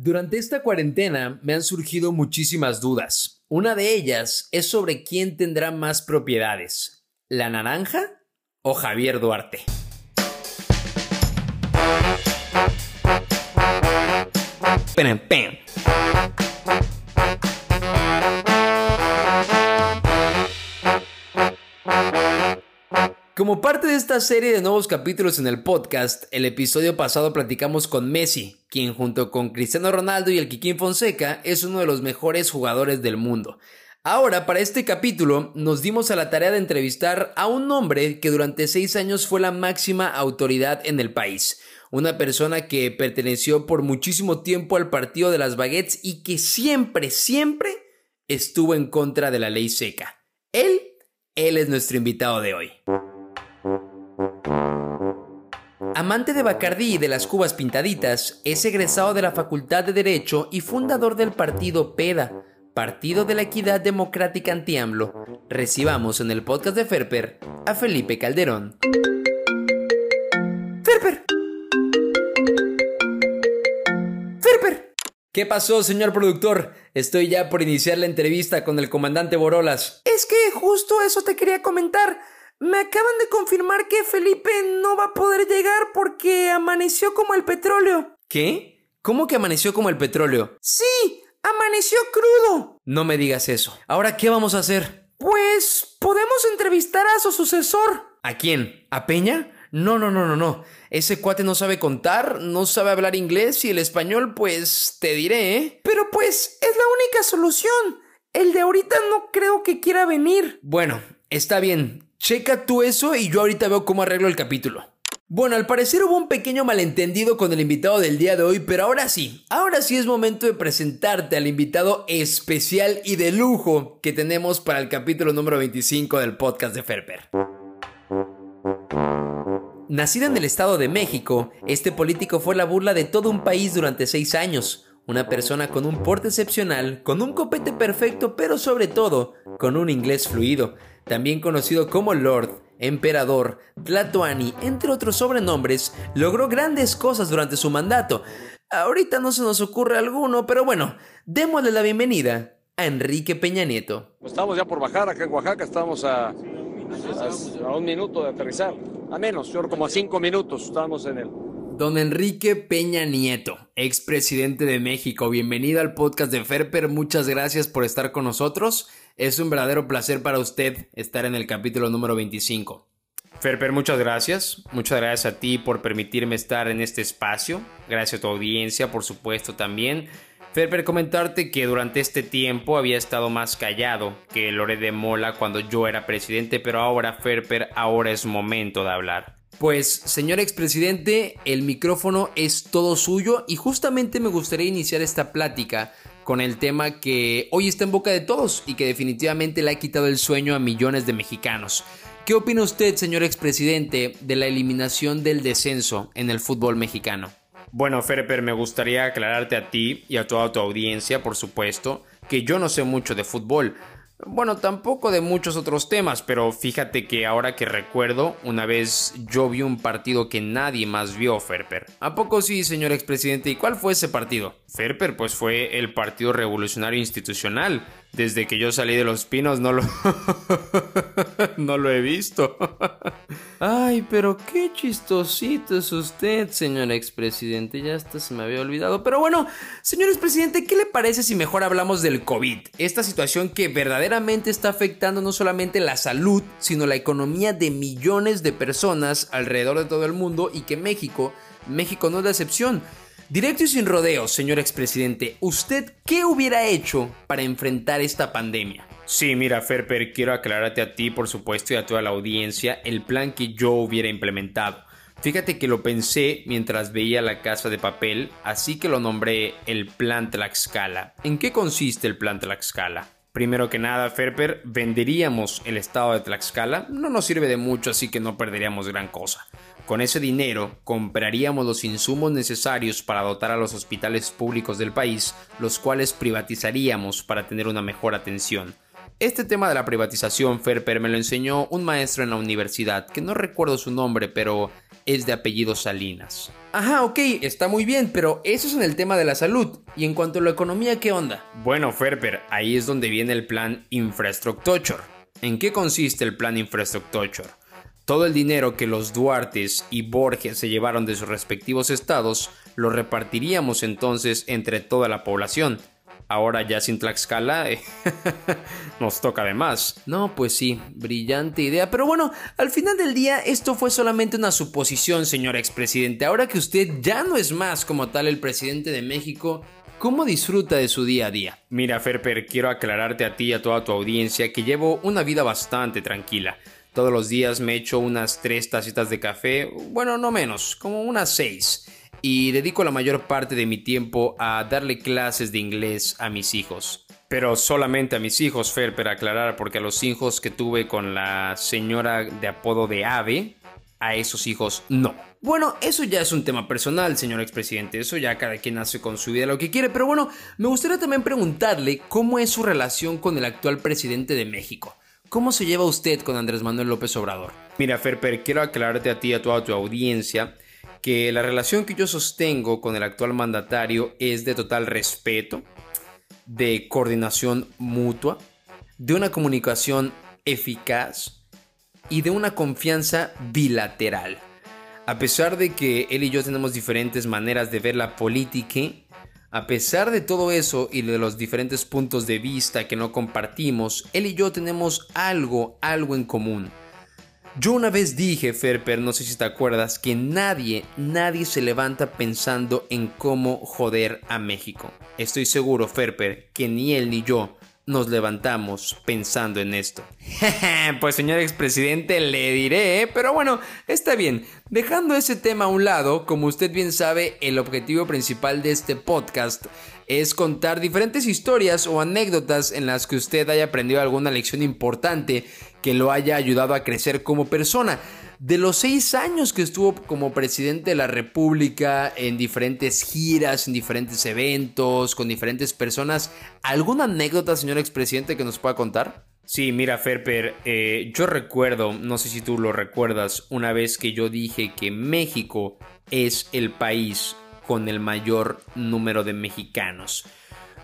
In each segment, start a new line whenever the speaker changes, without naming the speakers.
Durante esta cuarentena me han surgido muchísimas dudas. Una de ellas es sobre quién tendrá más propiedades, la naranja o Javier Duarte. Como parte de esta serie de nuevos capítulos en el podcast, el episodio pasado platicamos con Messi, quien junto con Cristiano Ronaldo y el Kikín Fonseca es uno de los mejores jugadores del mundo. Ahora, para este capítulo, nos dimos a la tarea de entrevistar a un hombre que durante seis años fue la máxima autoridad en el país. Una persona que perteneció por muchísimo tiempo al partido de las baguettes y que siempre, siempre estuvo en contra de la ley seca. Él, él es nuestro invitado de hoy. Amante de Bacardí y de las cubas pintaditas, es egresado de la Facultad de Derecho y fundador del partido PEDA, Partido de la Equidad Democrática Anti-AMLO. Recibamos en el podcast de Ferper a Felipe Calderón. ¡Ferper! ¡Ferper! ¿Qué pasó, señor productor? Estoy ya por iniciar la entrevista con el comandante Borolas.
Es que justo eso te quería comentar. Me acaban de confirmar que Felipe no va a poder llegar porque amaneció como el petróleo.
¿Qué? ¿Cómo que amaneció como el petróleo?
Sí, amaneció crudo.
No me digas eso. ¿Ahora qué vamos a hacer?
Pues podemos entrevistar a su sucesor.
¿A quién? ¿A Peña? No, no, no, no, no. Ese cuate no sabe contar, no sabe hablar inglés y el español, pues te diré, ¿eh?
Pero pues es la única solución. El de ahorita no creo que quiera venir.
Bueno, está bien. Checa tú eso y yo ahorita veo cómo arreglo el capítulo. Bueno, al parecer hubo un pequeño malentendido con el invitado del día de hoy, pero ahora sí, ahora sí es momento de presentarte al invitado especial y de lujo que tenemos para el capítulo número 25 del podcast de Ferper. Nacido en el Estado de México, este político fue la burla de todo un país durante seis años. Una persona con un porte excepcional, con un copete perfecto, pero sobre todo, con un inglés fluido también conocido como Lord, Emperador, Tlatoani, entre otros sobrenombres, logró grandes cosas durante su mandato. Ahorita no se nos ocurre alguno, pero bueno, démosle la bienvenida a Enrique Peña Nieto.
Estamos ya por bajar acá en Oaxaca, estamos a, a, un minuto de aterrizar, a menos, yo como a cinco minutos estamos en el...
Don Enrique Peña Nieto, expresidente de México, bienvenido al podcast de Ferper, muchas gracias por estar con nosotros. Es un verdadero placer para usted estar en el capítulo número 25. Ferper, muchas gracias. Muchas gracias a ti por permitirme estar en este espacio. Gracias a tu audiencia, por supuesto, también. Ferper, comentarte que durante este tiempo había estado más callado que Lore de Mola cuando yo era presidente, pero ahora, Ferper, ahora es momento de hablar. Pues, señor expresidente, el micrófono es todo suyo y justamente me gustaría iniciar esta plática con el tema que hoy está en boca de todos y que definitivamente le ha quitado el sueño a millones de mexicanos. ¿Qué opina usted, señor expresidente, de la eliminación del descenso en el fútbol mexicano? Bueno, Ferper, me gustaría aclararte a ti y a toda tu audiencia, por supuesto, que yo no sé mucho de fútbol, bueno, tampoco de muchos otros temas, pero fíjate que ahora que recuerdo, una vez yo vi un partido que nadie más vio, Ferper. ¿A poco sí, señor expresidente? ¿Y cuál fue ese partido? Ferper, pues fue el Partido Revolucionario Institucional, desde que yo salí de los pinos no lo... no lo he visto. Ay, pero qué chistosito es usted, señor expresidente. Ya hasta se me había olvidado. Pero bueno, señor expresidente, ¿qué le parece si mejor hablamos del COVID? Esta situación que verdaderamente está afectando no solamente la salud, sino la economía de millones de personas alrededor de todo el mundo y que México, México no es la excepción. Directo y sin rodeos, señor expresidente, ¿usted qué hubiera hecho para enfrentar esta pandemia? Sí, mira, Ferper, quiero aclararte a ti, por supuesto, y a toda la audiencia el plan que yo hubiera implementado. Fíjate que lo pensé mientras veía la casa de papel, así que lo nombré el Plan Tlaxcala. ¿En qué consiste el Plan Tlaxcala? Primero que nada, Ferper, venderíamos el estado de Tlaxcala. No nos sirve de mucho, así que no perderíamos gran cosa. Con ese dinero compraríamos los insumos necesarios para dotar a los hospitales públicos del país, los cuales privatizaríamos para tener una mejor atención. Este tema de la privatización, Ferper, me lo enseñó un maestro en la universidad, que no recuerdo su nombre, pero es de apellido Salinas.
Ajá, ok, está muy bien, pero eso es en el tema de la salud. Y en cuanto a la economía, ¿qué onda?
Bueno, Ferper, ahí es donde viene el plan Infrastructure. ¿En qué consiste el plan Infrastructure? Todo el dinero que los Duartes y Borges se llevaron de sus respectivos estados lo repartiríamos entonces entre toda la población ahora ya sin Tlaxcala, eh, nos toca de más.
No, pues sí, brillante idea. Pero bueno, al final del día esto fue solamente una suposición, señor expresidente. Ahora que usted ya no es más como tal el presidente de México, ¿Cómo disfruta de su día a día?
Mira, Ferper, quiero aclararte a ti y a toda tu audiencia que llevo una vida bastante tranquila. Todos los días me echo unas tres tacitas de café, bueno, no menos, como unas seis y dedico la mayor parte de mi tiempo a darle clases de inglés a mis hijos. Pero solamente a mis hijos, Fer, para aclarar, porque a los hijos que tuve con la señora de apodo de Ave, a esos hijos no.
Bueno, eso ya es un tema personal, señor expresidente. Eso ya cada quien hace con su vida lo que quiere. Pero bueno, me gustaría también preguntarle cómo es su relación con el actual presidente de México. ¿Cómo se lleva usted con Andrés Manuel López Obrador?
Mira, Ferper, quiero aclararte a ti y a toda tu audiencia que la relación que yo sostengo con el actual mandatario es de total respeto, de coordinación mutua, de una comunicación eficaz y de una confianza bilateral. A pesar de que él y yo tenemos diferentes maneras de ver la política, a pesar de todo eso y de los diferentes puntos de vista que no compartimos, él y yo tenemos algo, algo en común. Yo una vez dije, Ferper, no sé si te acuerdas, que nadie, nadie se levanta pensando en cómo joder a México. Estoy seguro, Ferper, que ni él ni yo nos levantamos pensando en esto.
pues señor expresidente, le diré, ¿eh? pero bueno, está bien. Dejando ese tema a un lado, como usted bien sabe, el objetivo principal de este podcast es contar diferentes historias o anécdotas en las que usted haya aprendido alguna lección importante que lo haya ayudado a crecer como persona. De los seis años que estuvo como presidente de la República en diferentes giras, en diferentes eventos, con diferentes personas, ¿alguna anécdota, señor expresidente, que nos pueda contar?
Sí, mira, Ferper, eh, yo recuerdo, no sé si tú lo recuerdas, una vez que yo dije que México es el país con el mayor número de mexicanos.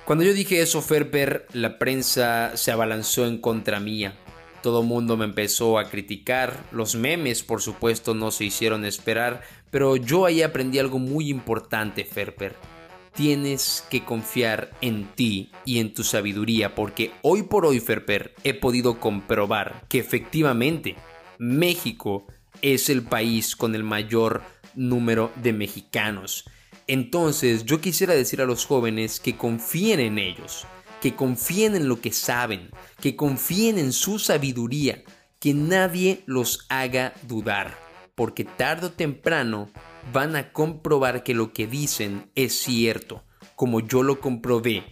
Cuando yo dije eso, Ferper, la prensa se abalanzó en contra mía. Todo mundo me empezó a criticar, los memes por supuesto no se hicieron esperar, pero yo ahí aprendí algo muy importante, Ferper. Tienes que confiar en ti y en tu sabiduría porque hoy por hoy, Ferper, he podido comprobar que efectivamente México es el país con el mayor número de mexicanos. Entonces yo quisiera decir a los jóvenes que confíen en ellos, que confíen en lo que saben, que confíen en su sabiduría, que nadie los haga dudar, porque tarde o temprano van a comprobar que lo que dicen es cierto, como yo lo comprobé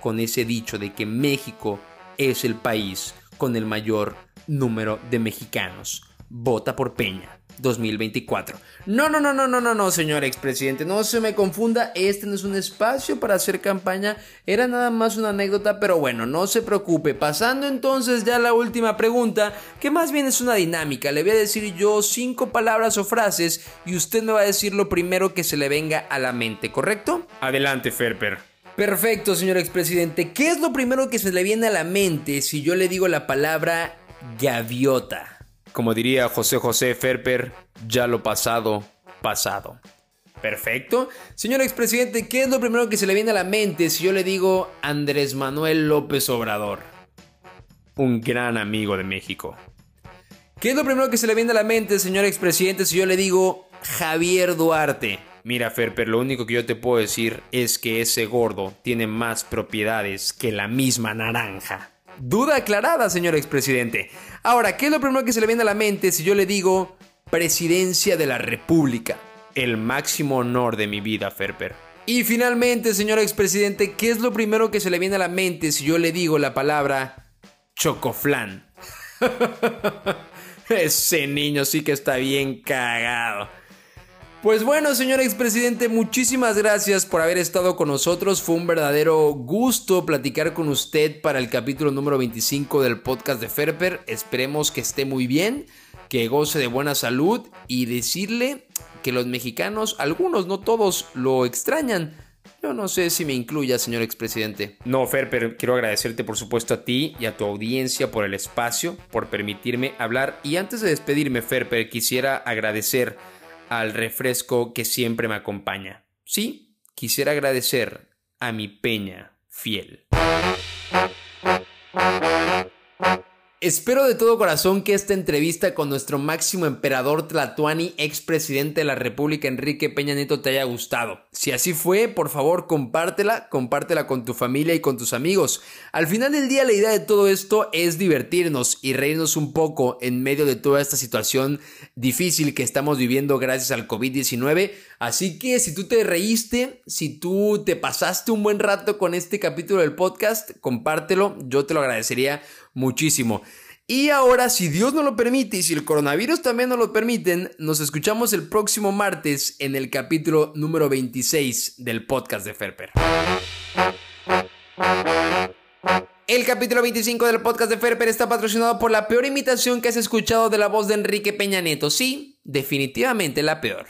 con ese dicho de que México es el país con el mayor número de mexicanos. Vota por Peña. 2024. No, no, no, no, no, no, no, señor expresidente, no se me confunda, este no es un espacio para hacer campaña, era nada más una anécdota, pero bueno, no se preocupe. Pasando entonces ya a la última pregunta, que más bien es una dinámica, le voy a decir yo cinco palabras o frases y usted me va a decir lo primero que se le venga a la mente, ¿correcto? Adelante, Ferper.
Perfecto, señor expresidente. ¿Qué es lo primero que se le viene a la mente si yo le digo la palabra gaviota?
Como diría José José Ferper, ya lo pasado, pasado.
Perfecto. Señor expresidente, ¿qué es lo primero que se le viene a la mente si yo le digo Andrés Manuel López Obrador?
Un gran amigo de México.
¿Qué es lo primero que se le viene a la mente, señor expresidente, si yo le digo Javier Duarte?
Mira, Ferper, lo único que yo te puedo decir es que ese gordo tiene más propiedades que la misma naranja.
Duda aclarada, señor expresidente. Ahora, ¿qué es lo primero que se le viene a la mente si yo le digo presidencia de la República?
El máximo honor de mi vida, Ferper.
Y finalmente, señor expresidente, ¿qué es lo primero que se le viene a la mente si yo le digo la palabra chocoflán? Ese niño sí que está bien cagado.
Pues bueno, señor expresidente, muchísimas gracias por haber estado con nosotros. Fue un verdadero gusto platicar con usted para el capítulo número 25 del podcast de Ferper. Esperemos que esté muy bien, que goce de buena salud y decirle que los mexicanos, algunos, no todos, lo extrañan. Yo no sé si me incluya, señor expresidente.
No, Ferper, quiero agradecerte por supuesto a ti y a tu audiencia por el espacio, por permitirme hablar. Y antes de despedirme, Ferper, quisiera agradecer al refresco que siempre me acompaña. Sí, quisiera agradecer a mi peña fiel.
Espero de todo corazón que esta entrevista con nuestro máximo emperador Tlatuani, expresidente de la República Enrique Peña Nieto, te haya gustado. Si así fue, por favor compártela, compártela con tu familia y con tus amigos. Al final del día la idea de todo esto es divertirnos y reírnos un poco en medio de toda esta situación difícil que estamos viviendo gracias al COVID-19. Así que si tú te reíste, si tú te pasaste un buen rato con este capítulo del podcast, compártelo, yo te lo agradecería muchísimo. Y ahora, si Dios no lo permite y si el coronavirus también no lo permiten, nos escuchamos el próximo martes en el capítulo número 26 del podcast de Ferper. El capítulo 25 del podcast de Ferper está patrocinado por la peor imitación que has escuchado de la voz de Enrique Peña Neto. Sí, definitivamente la peor.